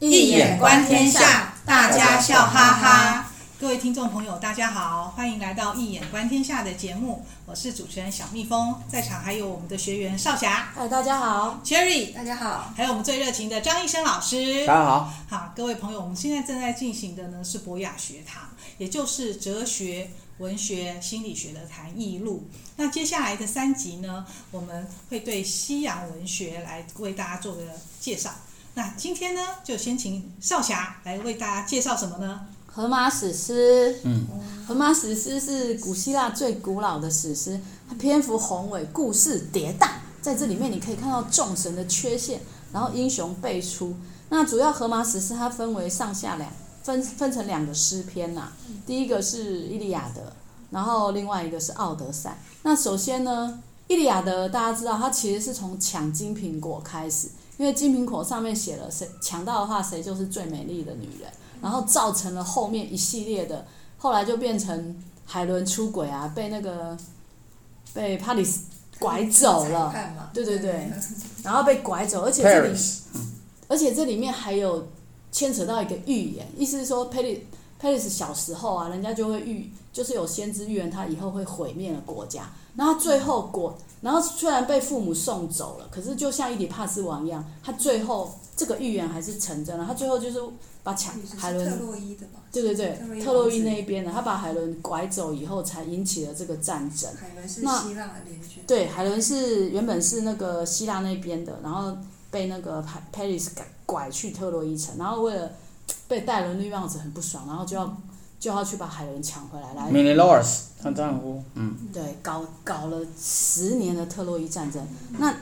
易眼观天下，大家笑哈哈。各位听众朋友，大家好，欢迎来到《一眼观天下》的节目，我是主持人小蜜蜂，在场还有我们的学员少霞，嗨，大家好，Cherry，大家好，还有我们最热情的张医生老师，大家好，好，各位朋友，我们现在正在进行的呢是博雅学堂，也就是哲学、文学、心理学的谈艺录。那接下来的三集呢，我们会对西洋文学来为大家做个介绍。那今天呢，就先请少侠来为大家介绍什么呢？荷马史诗，嗯，荷马史诗是古希腊最古老的史诗，它篇幅宏伟，故事迭代，在这里面你可以看到众神的缺陷，然后英雄辈出。那主要荷马史诗它分为上下两，分分成两个诗篇呐、第一个是伊利亚德，然后另外一个是奥德赛。那首先呢，伊利亚德大家知道，它其实是从抢金苹果开始，因为金苹果上面写了谁抢到的话，谁就是最美丽的女人。然后造成了后面一系列的，后来就变成海伦出轨啊，被那个被帕里斯拐走了，对对对，然后被拐走，而且这里，而且这里面还有牵扯到一个预言，意思是说佩里佩里斯小时候啊，人家就会预，就是有先知预言他以后会毁灭了国家，然后最后国，然后虽然被父母送走了，可是就像伊底帕斯王一样，他最后这个预言还是成真了，他最后就是。把抢海伦，特洛伊的对对对，特洛伊那一边的，他把海伦拐走以后，才引起了这个战争。海伦是希腊联军。对，海伦是原本是那个希腊那边的，然后被那个帕里斯拐拐去特洛伊城，然后为了被戴了绿帽子很不爽，然后就要就要去把海伦抢回来来。米尼洛斯，他丈夫，嗯。对，搞搞了十年的特洛伊战争，那。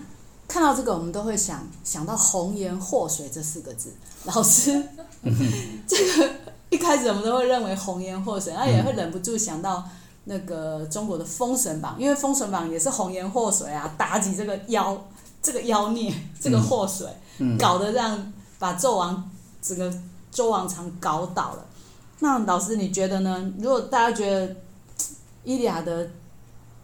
看到这个，我们都会想想到“红颜祸水”这四个字。老师，这个一开始我们都会认为“红颜祸水”，那也会忍不住想到那个中国的《封神榜》，因为《封神榜》也是红颜祸水啊，妲己这个妖，这个妖孽，这个祸水，搞得让把纣王整个周王朝搞倒了。那老师你觉得呢？如果大家觉得《伊利亚德》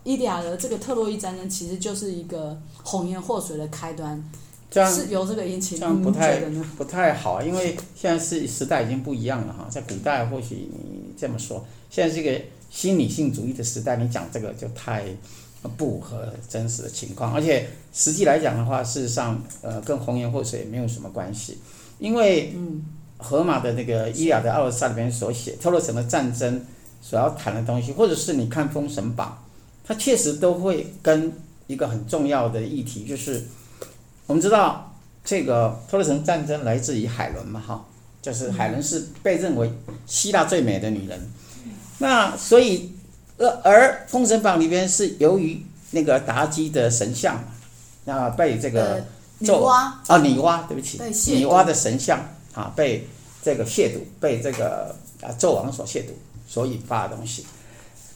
伊利亚德这个特洛伊战争其实就是一个红颜祸水的开端，这样是由这个引起的。这样不太不太好，因为现在是时代已经不一样了哈。在古代或许你这么说，现在是一个新理性主义的时代，你讲这个就太不合真实的情况。而且实际来讲的话，事实上呃跟红颜祸水也没有什么关系，因为嗯，荷马的那个《伊利亚德》奥德赛里面所写托洛城的战争所要谈的东西，或者是你看《封神榜》。它确实都会跟一个很重要的议题，就是我们知道这个托洛城战争来自于海伦嘛，哈，就是海伦是被认为希腊最美的女人。那所以，呃而《封神榜》里边是由于那个妲己的神像，啊被这个女娲啊女娲，对不起，女娲的神像啊被这个亵渎，被这个啊纣王所亵渎，所引发的东西。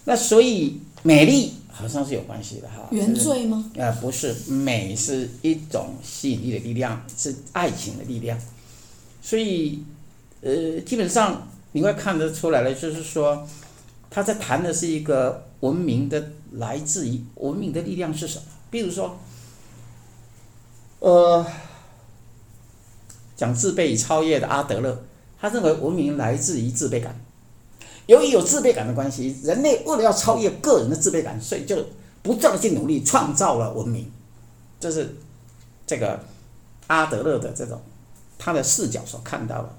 那所以美丽好像是有关系的哈，原罪吗？呃，不是，美是一种吸引力的力量，是爱情的力量。所以，呃，基本上你会看得出来了，就是说，他在谈的是一个文明的来自于文明的力量是什么？比如说，呃，讲自卑与超越的阿德勒，他认为文明来自于自卑感。由于有自卑感的关系，人类为了要超越个人的自卑感，所以就不断的去努力创造了文明。这是这个阿德勒的这种他的视角所看到的。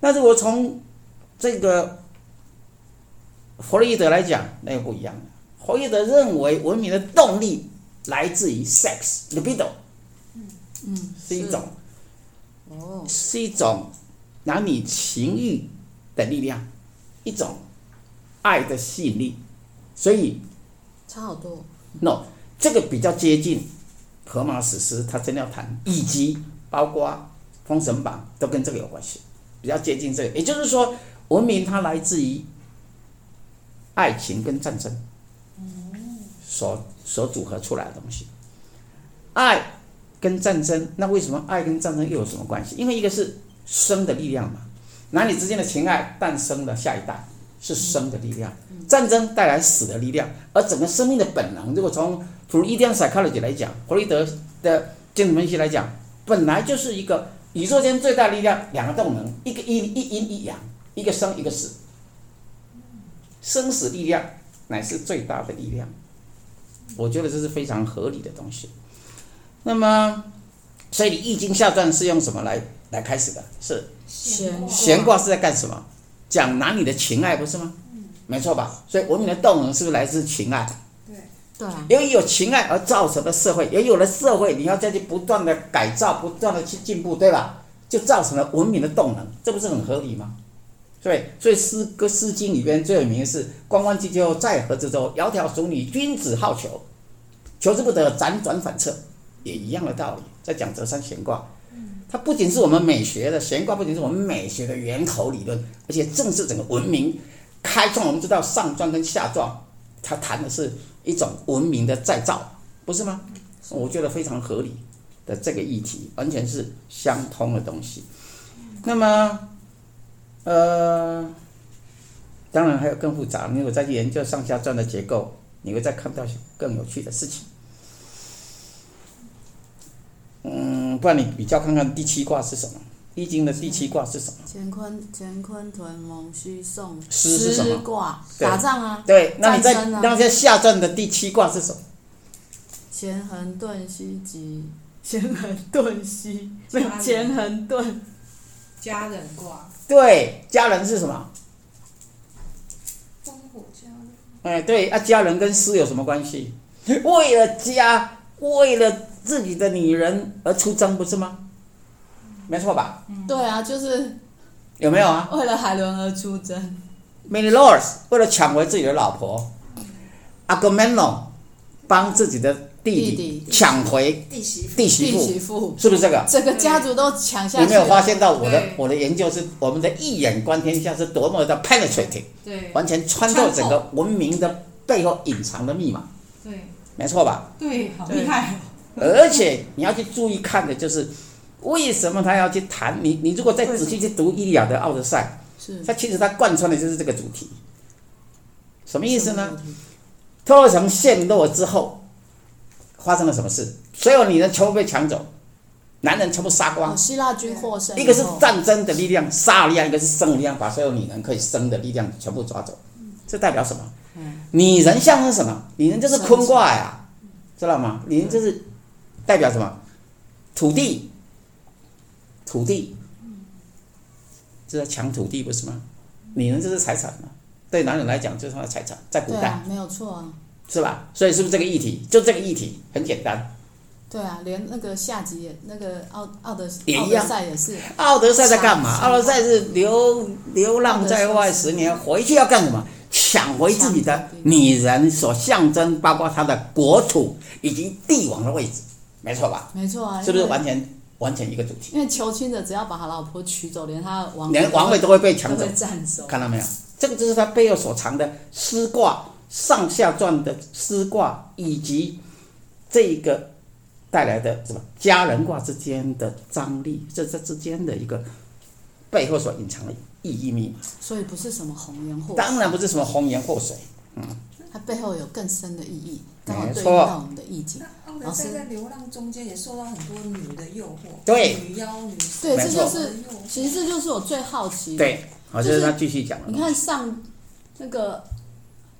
那如果从这个弗洛伊德来讲，那又不一样了。弗洛伊德认为文明的动力来自于 sex，libido，嗯嗯，是一种哦，是一种男女情欲的力量。一种爱的吸引力，所以差好多。No，这个比较接近荷马史诗，他真的要谈，以及包括《封神榜》都跟这个有关系，比较接近这个。也就是说，文明它来自于爱情跟战争，所所组合出来的东西。爱跟战争，那为什么爱跟战争又有什么关系？因为一个是生的力量嘛。男女之间的情爱诞生了下一代，是生的力量；战争带来死的力量。而整个生命的本能，如果从 Freudian psychology 来讲，弗洛伊德的精神分析来讲，本来就是一个宇宙间最大力量两个动能，一个阴一阴一阳，一个生一个死。生死力量乃是最大的力量，我觉得这是非常合理的东西。那么，所以你易经下传是用什么来来开始的？是悬悬卦是在干什么？讲男女的情爱，不是吗？没错吧？所以文明的动能是不是来自情爱？对啊，由于有情爱而造成的社会，也有了社会，你要再去不断的改造，不断的去进步，对吧？就造成了文明的动能，这不是很合理吗？对，所以诗歌《诗经》里边最有名的是“关关雎鸠，在河之洲。窈窕淑女，君子好逑。求之不得，辗转反侧。”也一样的道理，在讲泽山咸卦。它不仅是我们美学的咸卦，不仅是我们美学的源头理论，而且正是整个文明开创。我们知道上传跟下传，它谈的是一种文明的再造，不是吗？我觉得非常合理的这个议题，完全是相通的东西。那么，呃，当然还有更复杂。你如果再去研究上下传的结构，你会再看到更有趣的事情。嗯，不然你比较看看第七卦是什么？易经的第七卦是什么？乾坤乾坤屯蒙虚讼。师是什么？卦打仗啊。对，那你在、啊、那些下阵的第七卦是什么？干亨遁兮吉，干亨遁兮，没有干亨遁。家人卦。对，家人是什么？烽火家人。哎，对啊，家人跟师有什么关系？为了家，为了。自己的女人而出征，不是吗？没错吧？嗯、对啊，就是有没有啊？为了海伦而出征。Menelaus 为了抢回自己的老婆，Agamemnon 帮自己的弟弟抢回弟媳妇，弟媳妇是不是这个？整个家族都抢下去。有没有发现到我的我的研究是我们的一眼观天下是多么的 penetrating，对，完全穿透整个文明的背后隐藏的密码。对，没错吧？对，好厉害。而且你要去注意看的就是，为什么他要去谈你？你如果再仔细去读《伊利亚的奥德赛》，是，他其实他贯穿的就是这个主题。什么意思呢？特洛城陷落之后，发生了什么事？所有女人全部被抢走，男人全部杀光。希腊军获胜。一个是战争的力量，杀力量；一个是生的力量，把所有女人可以生的力量全部抓走。这代表什么？女人象征什么？女人就是坤卦呀，知道吗？女人就是。代表什么？土地，土地，这叫抢土地不是吗？女人就是财产嘛，对男人来讲就是他的财产，在古代，啊、没有错啊，是吧？所以是不是这个议题？就这个议题很简单。对啊，连那个下集也那个奥奥德也一样，奥德赛也是。奥德赛在干嘛？奥德赛是流流浪在外十年，回去要干什么？抢回自己的女人所象征，包括他的国土以及帝王的位置。没错吧？没错啊，是不是完全完全一个主题？因为求亲者只要把他老婆娶走，连他王连王位都会被抢走，占走。看到没有？这个就是他背后所藏的师卦上下转的师卦，以及这个带来的什么家人卦之间的张力，这这之间的一个背后所隐藏的意义密码。所以不是什么红颜祸水，当然不是什么红颜祸水，嗯，它背后有更深的意义，刚好，对应到我们的意境。老师在流浪中间也受到很多女的诱惑，对，女妖女。对，这就是，其实这就是我最好奇的。对，好，就是他继续讲。你看上那个，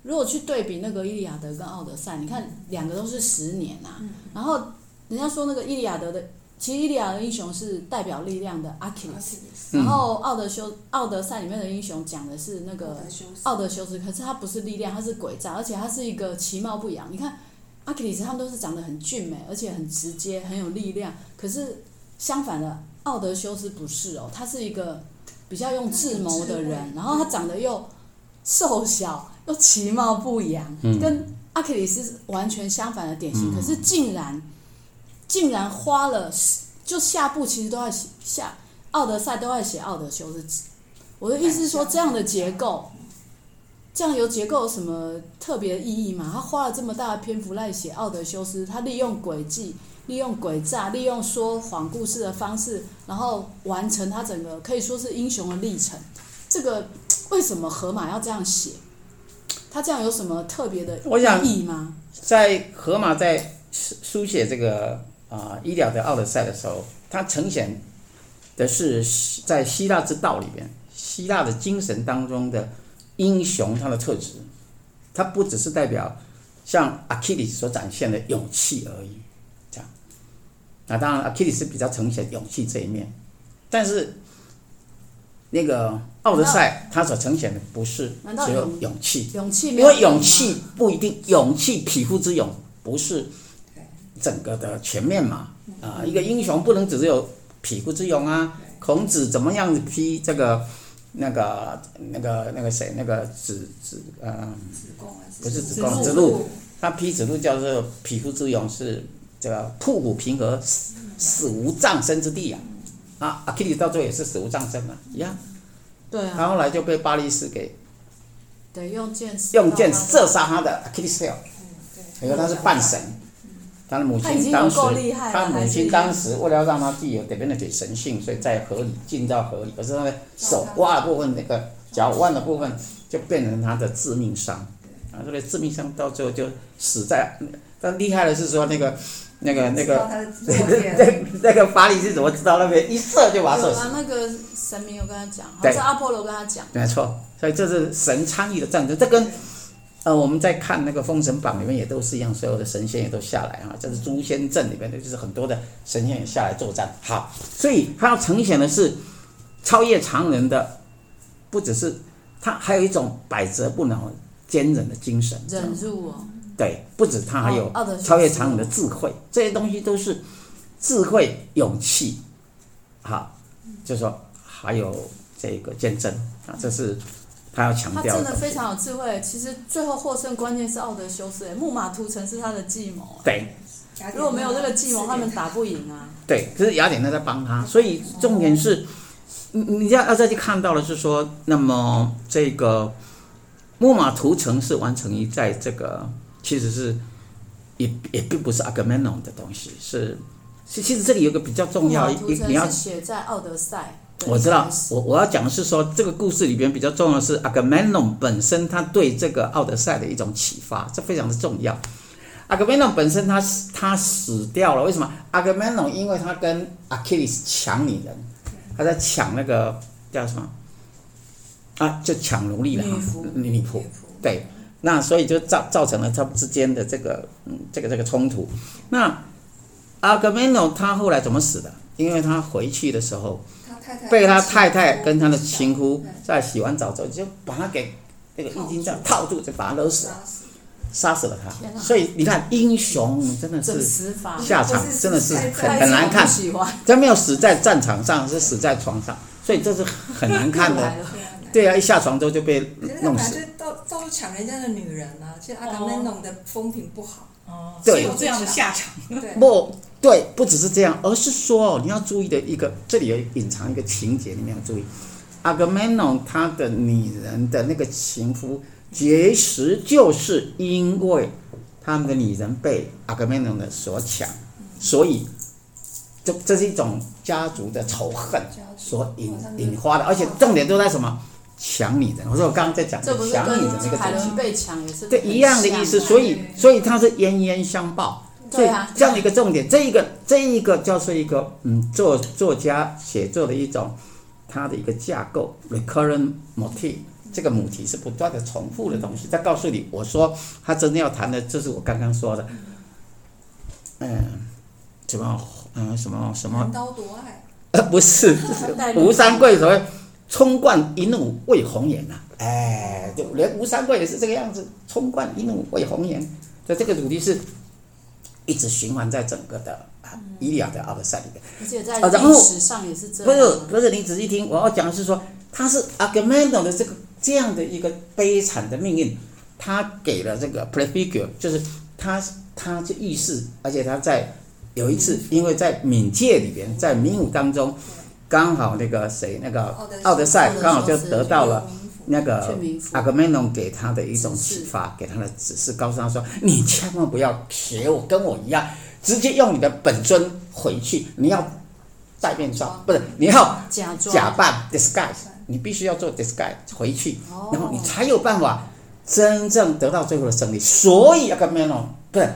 如果去对比那个《伊利亚德》跟《奥德赛》，你看两个都是十年呐、啊。然后人家说那个《伊利亚德》的，其实《伊利亚德》英雄是代表力量的阿基里斯，然后《奥德修》《奥德赛》里面的英雄讲的是那个奥德修斯，可是他不是力量，他是诡诈，而且他是一个其貌不扬。你看。阿克里斯他们都是长得很俊美，而且很直接，很有力量。可是相反的，奥德修斯不是哦，他是一个比较用智谋的人，然后他长得又瘦小，又其貌不扬，嗯、跟阿克里斯完全相反的典型。嗯、可是竟然竟然花了，就下部其实都要写下奥德赛，都要写奥德修斯。我的意思是说，这样的结构。这样有结构有什么特别的意义吗？他花了这么大的篇幅来写奥德修斯，他利用诡计、利用诡诈、利用说谎故事的方式，然后完成他整个可以说是英雄的历程。这个为什么荷马要这样写？他这样有什么特别的意义吗？在荷马在书写这个啊《伊利亚德》《奥德赛》的时候，他呈现的是在希腊之道里边，希腊的精神当中的英雄，他的特质，他不只是代表像阿基里斯所展现的勇气而已，这样。那当然，阿基里斯比较呈现勇气这一面，但是那个奥德赛他所呈现的不是只有勇气，勇气，因为勇气不一定，勇气匹夫之勇不是整个的全面嘛。啊，一个英雄不能只是有匹夫之勇啊。孔子怎么样批这个那个那个那个谁那个子子呃，不是子贡子路，他批子路叫做匹夫之勇是这个破虎平和，死死无葬身之地呀。啊，阿基里到最后也是死无葬身嘛，一样。对啊。他后来就被巴利士给对用箭用箭射杀他的阿基里斯，因为他是半神。他的母亲当时，他母亲当时为了让他具有 divinity 神性，所以在河里浸到河里，可是他的手挖的部分，那个脚腕的部分就变成他的致命伤。啊，这个致命伤到最后就死在。但厉害的是说那个那个那个那个那个法力是怎么知道那边一射就把他射死？那个神明有跟他讲，还是阿波罗跟他讲。没错，所以这是神参与的战争，这跟。呃，我们在看那个《封神榜》里面也都是一样，所有的神仙也都下来啊。这是诛仙阵里面的，就是很多的神仙也下来作战。好，所以他要呈现的是超越常人的，不只是他，还有一种百折不挠、坚韧的精神。忍辱哦。对，不止他，还有超越常人的智慧，这些东西都是智慧、勇气。好，就是说还有这个见证啊，这是。他要强调，他真的非常有智慧。其实最后获胜关键是奥德修斯，哎，木马屠城是他的计谋。对，如果没有这个计谋，他们打不赢啊。对，可是雅典娜在帮他，所以重点是，你你要要再去看到的是说，那么这个木马屠城是完成于在这个，其实是也也并不是阿伽门农的东西，是其其实这里有个比较重要，你要写在奥德赛。我知道，我我要讲的是说，这个故事里边比较重要的是阿伽门农本身他对这个奥德赛的一种启发，这非常的重要。阿伽门农本身他他死掉了，为什么？阿伽门农因为他跟阿基里斯抢女人，他在抢那个叫什么？啊，就抢奴隶了哈，女仆。对，那所以就造造成了他们之间的这个嗯这个这个冲突。那阿伽门农他后来怎么死的？因为他回去的时候。被他太太跟他的情夫在洗完澡之后，就把他给那个浴巾这样套住，就把他勒死了，杀死了他。所以你看，英雄真的是下场真的是很很难看，真没有死在战场上，是死在床上，所以这是很难看的。对啊，一下床之后就被弄死。到到处抢人家的女人啊，其实阿伽门农的风评不好。哦，对，有这样的下场。不。对，不只是这样，而是说哦你要注意的一个，这里有隐藏一个情节，里面要注意，阿伽门农他的女人的那个情夫，其实就是因为他们的女人被阿伽门农的所抢，所以这这是一种家族的仇恨所引引发的，而且重点都在什么？抢你的。我说我刚刚在讲抢你的那个东西，被抢也是对一样的意思，所以所以它是冤冤相报。所以这样的一个重点，这一个这一个叫做一个嗯，作作家写作的一种它的一个架构，recurrent motif，这个母题是不断的重复的东西。在告诉你，我说他真的要谈的，就是我刚刚说的，嗯，什么嗯什么什么，刀夺爱？呃，不是，吴三桂所谓“冲冠一怒为红颜”呐，哎，就连吴三桂也是这个样子，“冲冠一怒为红颜”。所以这个主题是。一直循环在整个的啊，伊利亚的奥德赛里面，而且在历史上也是这样。不是不是，你仔细听，我要讲的是说，他是阿伽门农的这个这样的一个悲惨的命运，他给了这个 prefigure，就是他他就预示，而且他在有一次，因为在冥界里边，在冥府当中，刚好那个谁，那个奥德赛刚好就得到了。那个阿格梅农给他的一种启发，给他的指示，告诉他说：“你千万不要学我，跟我一样，直接用你的本尊回去。你要戴面罩，不是你要假假扮 disguise，你必须要做 disguise 回去，然后你才有办法真正得到最后的胜利。所以阿格梅农不是，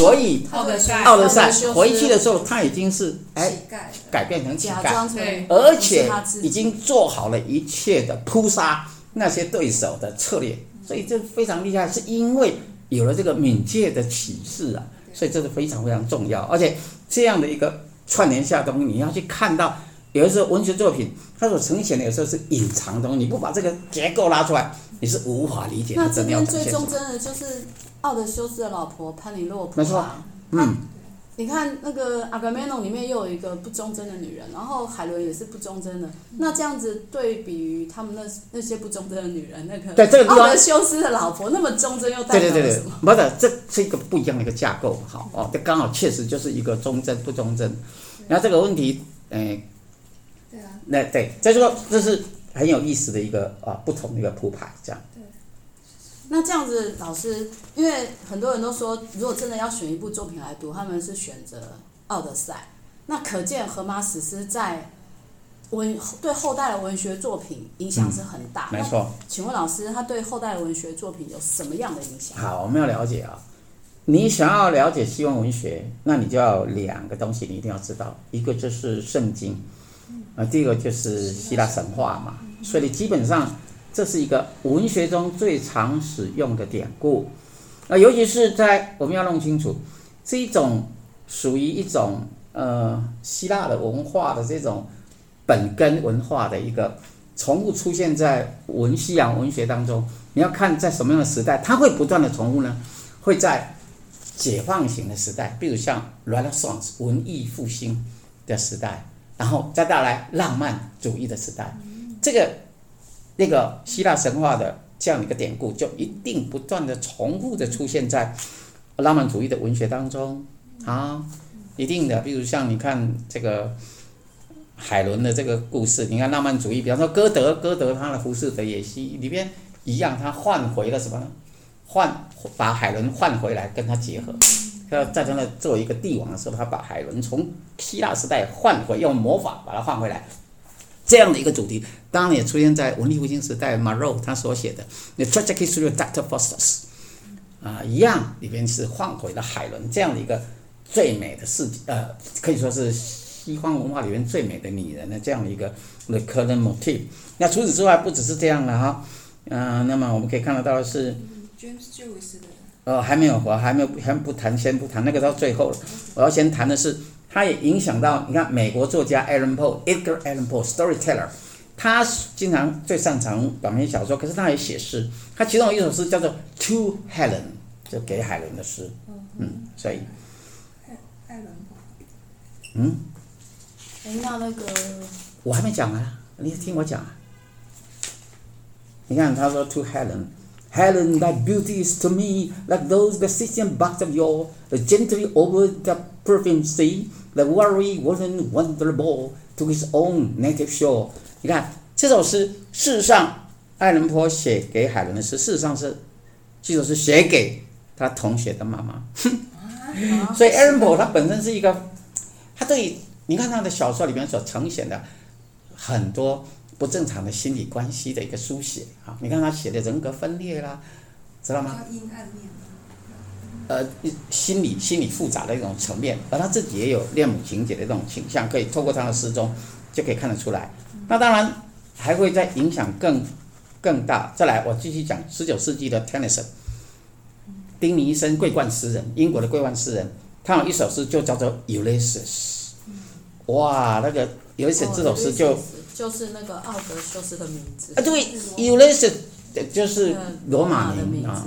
所以奥德赛。奥德赛回去的时候，他已经是哎改变成乞假丐，对。而且已经做好了一切的扑杀那些对手的策略，所以这非常厉害，是因为有了这个冥界的启示啊，所以这是非常非常重要，而且这样的一个串联下东西，你要去看到，有的时候文学作品它所呈现的有时候是隐藏的东西，你不把这个结构拉出来，你是无法理解它那这真的要边最呈现什么。忠贞的就是奥德修斯的老婆潘尼洛普、啊，没错嗯，你看那个阿伽门农里面又有一个不忠贞的女人，然后海伦也是不忠贞的。那这样子对比于他们那那些不忠贞的女人，那个对这个地方奥德修斯的老婆那么忠贞，又代对对对对表了什么？，不是，这是一个不一样的一个架构，好哦，这刚好确实就是一个忠贞不忠贞。然后这个问题，哎，对啊，那对，再说这是很有意思的一个啊不同的一个铺排，这样。那这样子，老师，因为很多人都说，如果真的要选一部作品来读，他们是选择《奥德赛》。那可见荷马史诗在文对后代的文学作品影响是很大。没错。请问老师，他对后代的文学作品有什么样的影响？好，我们要了解啊，你想要了解西方文学，那你就要两个东西，你一定要知道，一个就是圣经，啊，第二个就是希腊神话嘛。所以基本上这是一个文学中最常使用的典故，啊，尤其是在我们要弄清楚，这一种属于一种呃希腊的文化的这种本根文化的一个重复出现在文西洋文学当中。你要看在什么样的时代，它会不断的重复呢？会在解放型的时代，比如像 Renaissance 文艺复兴的时代，然后再带来浪漫主义的时代，这个那个希腊神话的这样一个典故，就一定不断的重复的出现在浪漫主义的文学当中啊，一定的。比如像你看这个海伦的这个故事，你看浪漫主义，比方说歌德，歌德他的《浮士德也是》里边。一样，他换回了什么呢？换把海伦换回来跟他结合。他在他那作为一个帝王的时候，他把海伦从希腊时代换回，用魔法把它换回来。这样的一个主题，当然也出现在文艺复兴时代，Marot 他所写的《The Tragic History of Dr. Faustus》啊，一样里边是换回了海伦这样的一个最美的世界，呃，可以说是西方文化里面最美的女人的这样的一个 The current motif。那除此之外，不只是这样了哈。嗯、呃，那么我们可以看得到的是，James Joyce 的，呃，还没有，我还没有，还不谈，先不谈那个到最后了。我要先谈的是，它也影响到你看美国作家 Allan Poe，Edgar Allan Poe，Storyteller，他经常最擅长短篇小说，可是他也写诗，他其中有一首诗叫做《To Helen》，就给海伦的诗。嗯，所以，艾伦，嗯，哎，那那个我还没讲啊，你听我讲啊。你看，他说 To Helen。Helen, thy beauty is to me like those Bessician buds of yore, gently over the perfumed sea, the Worry wander bore to his own native shore。你看这首诗，事实上，爱伦坡写给海伦的诗，事实上是，这首诗写给他同学的妈妈。所以，爱伦坡他本身是一个，他对你看他的小说里面所呈现的很多。不正常的心理关系的一个书写啊，你看他写的人格分裂啦，知道吗？阴暗面。呃，心理心理复杂的一种层面，而他自己也有恋母情节的这种倾向，可以透过他的诗中就可以看得出来。那当然还会再影响更更大。再来，我继续讲十九世纪的 Tennyson，丁尼森桂冠诗人，英国的桂冠诗人，他有一首诗就叫做 Ulysses。哇，那个 Ulysses 这首诗就。就是那个奥德修斯的名字啊，对，Ulysses 就是罗马名啊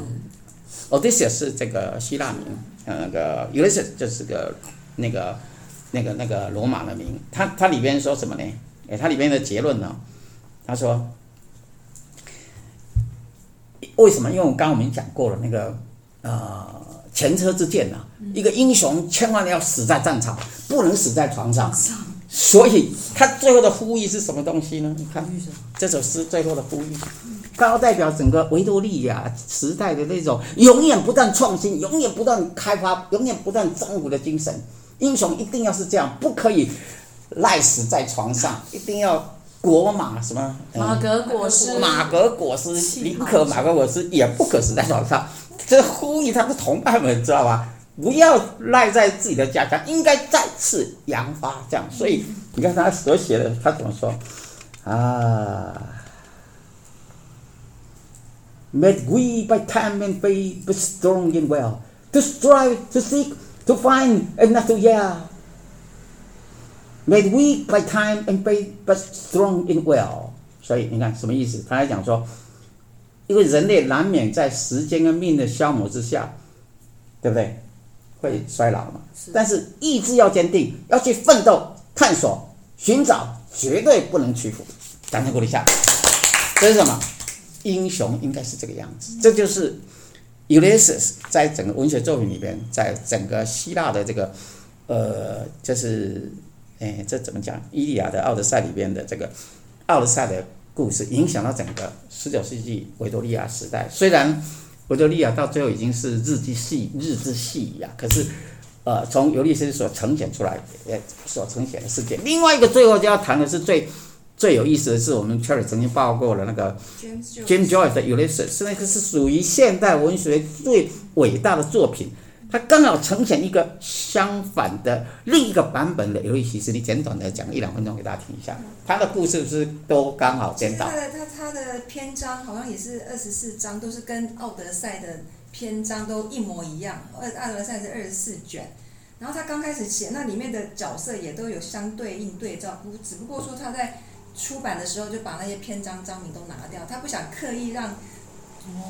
，Odysseus 是这个希腊名，呃，那个 Ulysses 就是个那个那个那个罗马的名。它它里边说什么呢？哎，它里边的结论呢？他说，为什么？因为我刚刚我们讲过了，那个呃前车之鉴呐，一个英雄千万要死在战场，不能死在床上。所以他最后的呼吁是什么东西呢？你看这首诗最后的呼吁，高代表整个维多利亚时代的那种永远不断创新、永远不断开发、永远不断征服的精神。英雄一定要是这样，不可以赖死在床上，一定要果马什么？马革裹尸，马革裹尸，宁可马革裹尸，也不可死在床上。这呼吁他的同伴们，知道吧？不要赖在自己的家乡，应该再次扬发。这样，所以你看他所写的，他怎么说啊？May we by time and faith be strong and well, to strive, to seek, to find, and not to yeah. May we by time and faith be strong and well。所以你看什么意思？他还讲说，因为人类难免在时间跟命的消磨之下，对不对？会衰老嘛？是。但是意志要坚定，要去奋斗、探索、寻找，绝对不能屈服。掌声鼓励一下。这是什么？英雄应该是这个样子。这就是 Ulysses 在整个文学作品里边，在整个希腊的这个呃，就是。哎，这怎么讲？《伊利亚的奥德赛》里边的这个奥德赛的故事，影响到整个十九世纪维多利亚时代。虽然维多利亚到最后已经是日之系日之系呀，可是，呃，从尤利西斯所呈现出来，呃，所呈现的世界。另外一个最后就要谈的是最最有意思的是，我们 Cherry 曾经报过了那个 James Joyce 的 Ulysses，是那个是属于现代文学最伟大的作品。它刚好呈现一个相反的另一个版本的尤利西斯，你简短的讲一两分钟给大家听一下。他的故事是都刚好颠倒？他的他他的篇章好像也是二十四章，都是跟《奥德赛》的篇章都一模一样。二《奥德赛》是二十四卷，然后他刚开始写，那里面的角色也都有相对应对照，不只不过说他在出版的时候就把那些篇章章名都拿掉，他不想刻意让。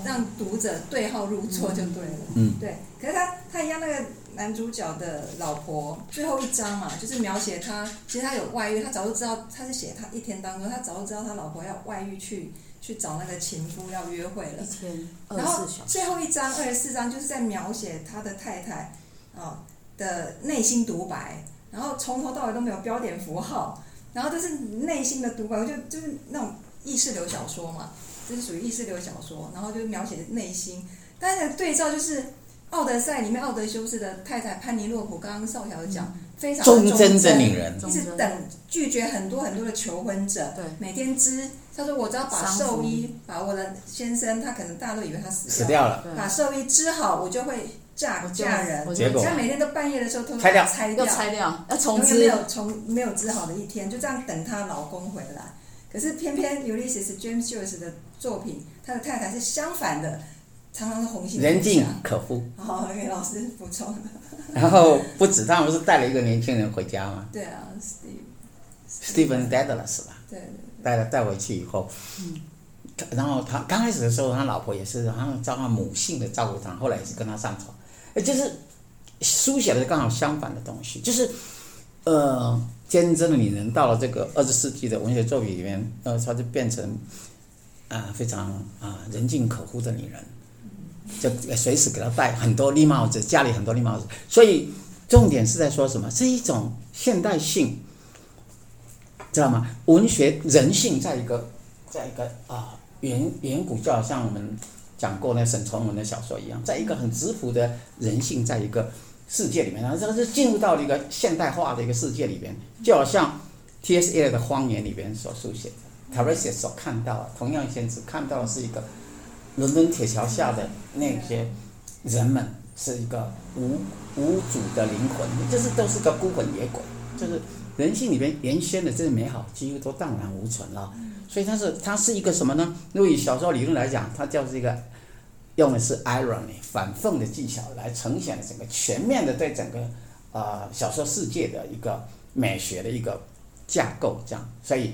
让读者对号入座就对了。嗯，对。可是他他一样，那个男主角的老婆最后一章嘛，就是描写他，其实他有外遇，他早就知道，他是写他一天当中，他早就知道他老婆要外遇去去找那个情夫要约会了。一天二十四小时。然后最后一章二十四章就是在描写他的太太啊的内心独白，然后从头到尾都没有标点符号，然后就是内心的独白，我就就是那种意识流小说嘛。这是属于意识流小说，然后就描写内心。但是对照就是《奥德赛》里面奥德修斯的太太潘尼洛普，刚刚少小讲，非常忠贞的女人，一直等拒绝很多很多的求婚者。对，每天织，他说我只要把寿衣，把我的先生，他可能大家都以为他死掉了，把寿衣织好，我就会嫁嫁人。结果他每天都半夜的时候偷偷拆掉，拆掉，拆掉，要重织，没有从没有织好的一天，就这样等她老公回来。可是偏偏 Ulysses James Joyce 的作品，他的太太是相反的，常常是红杏人尽可夫。好，给老师补充。然后不止，他们不是带了一个年轻人回家吗？对啊，Steve。Stephen Dedalus 吧。对，对，对。带了带回去以后，嗯，然后他刚开始的时候，他老婆也是好像照他母性的照顾他，后来也是跟他上床，呃，就是书写的刚好相反的东西，就是呃。坚贞的女人到了这个二十世纪的文学作品里面，呃，她就变成啊、非常啊人尽可夫的女人，就随时给她戴很多绿帽子，家里很多绿帽子。所以重点是在说什么？是一种现代性，知道吗？文学人性在一个在一个啊远远古，就好像我们讲过那沈从文的小说一样，在一个很质朴的人性，在一个。世界里面，然后这个是进入到了一个现代化的一个世界里边，就好像 T S A 的《荒野》里边所书写的，Tiresias 所看到，同样先只看到的是一个伦敦铁桥下的那些人们，是一个无无主的灵魂，就是都是个孤魂野鬼，就是人性里边原先的这些美好几乎都荡然无存了。所以它是它是一个什么呢？如果以小说理论来讲，它就是一个。用的是 irony 反讽的技巧来呈现整个全面的对整个、呃、小说世界的一个美学的一个架构，这样，所以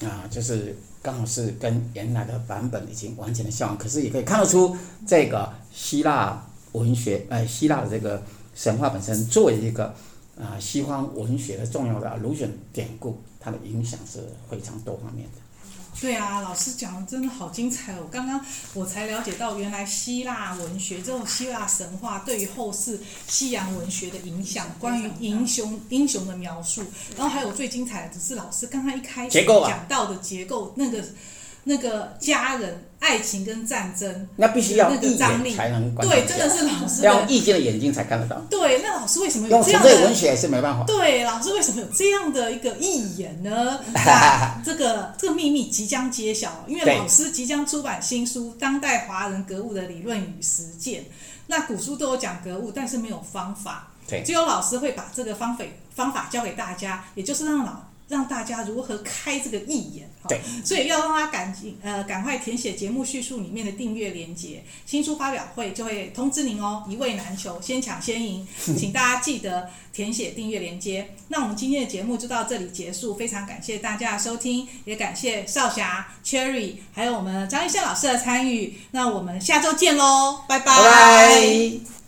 啊、就是刚好是跟原来的版本已经完全的相反，可是也可以看得出这个希腊文学，呃希腊的这个神话本身作为一个啊、西方文学的重要的 allusion 典故，它的影响是非常多方面的。对啊，老师讲的真的好精彩哦！刚刚我才了解到，原来希腊文学这种希腊神话对于后世西洋文学的影响，关于英雄英雄的描述，然后还有最精彩的只是老师刚刚一开始讲到的结构，那个那个家人、爱情跟战争，那必须要那个张力眼才能观对，真的是老师要。意见的眼睛才看得到，对，那老师为什么有这样的？文学是没办法。对，老师为什么有这样的一个意言呢？那这个这个秘密即将揭晓，因为老师即将出版新书《当代华人格物的理论与实践》。那古书都有讲格物，但是没有方法。对只有老师会把这个方法方法教给大家，也就是让老让大家如何开这个义眼。对，所以要让他赶紧呃赶快填写节目叙述里面的订阅连接，新书发表会就会通知您哦，一位难求，先抢先赢，请大家记得填写订阅连接。那我们今天的节目就到这里结束，非常感谢大家的收听，也感谢少侠、Cherry 还有我们张一仙老师的参与。那我们下周见喽，拜拜。拜拜。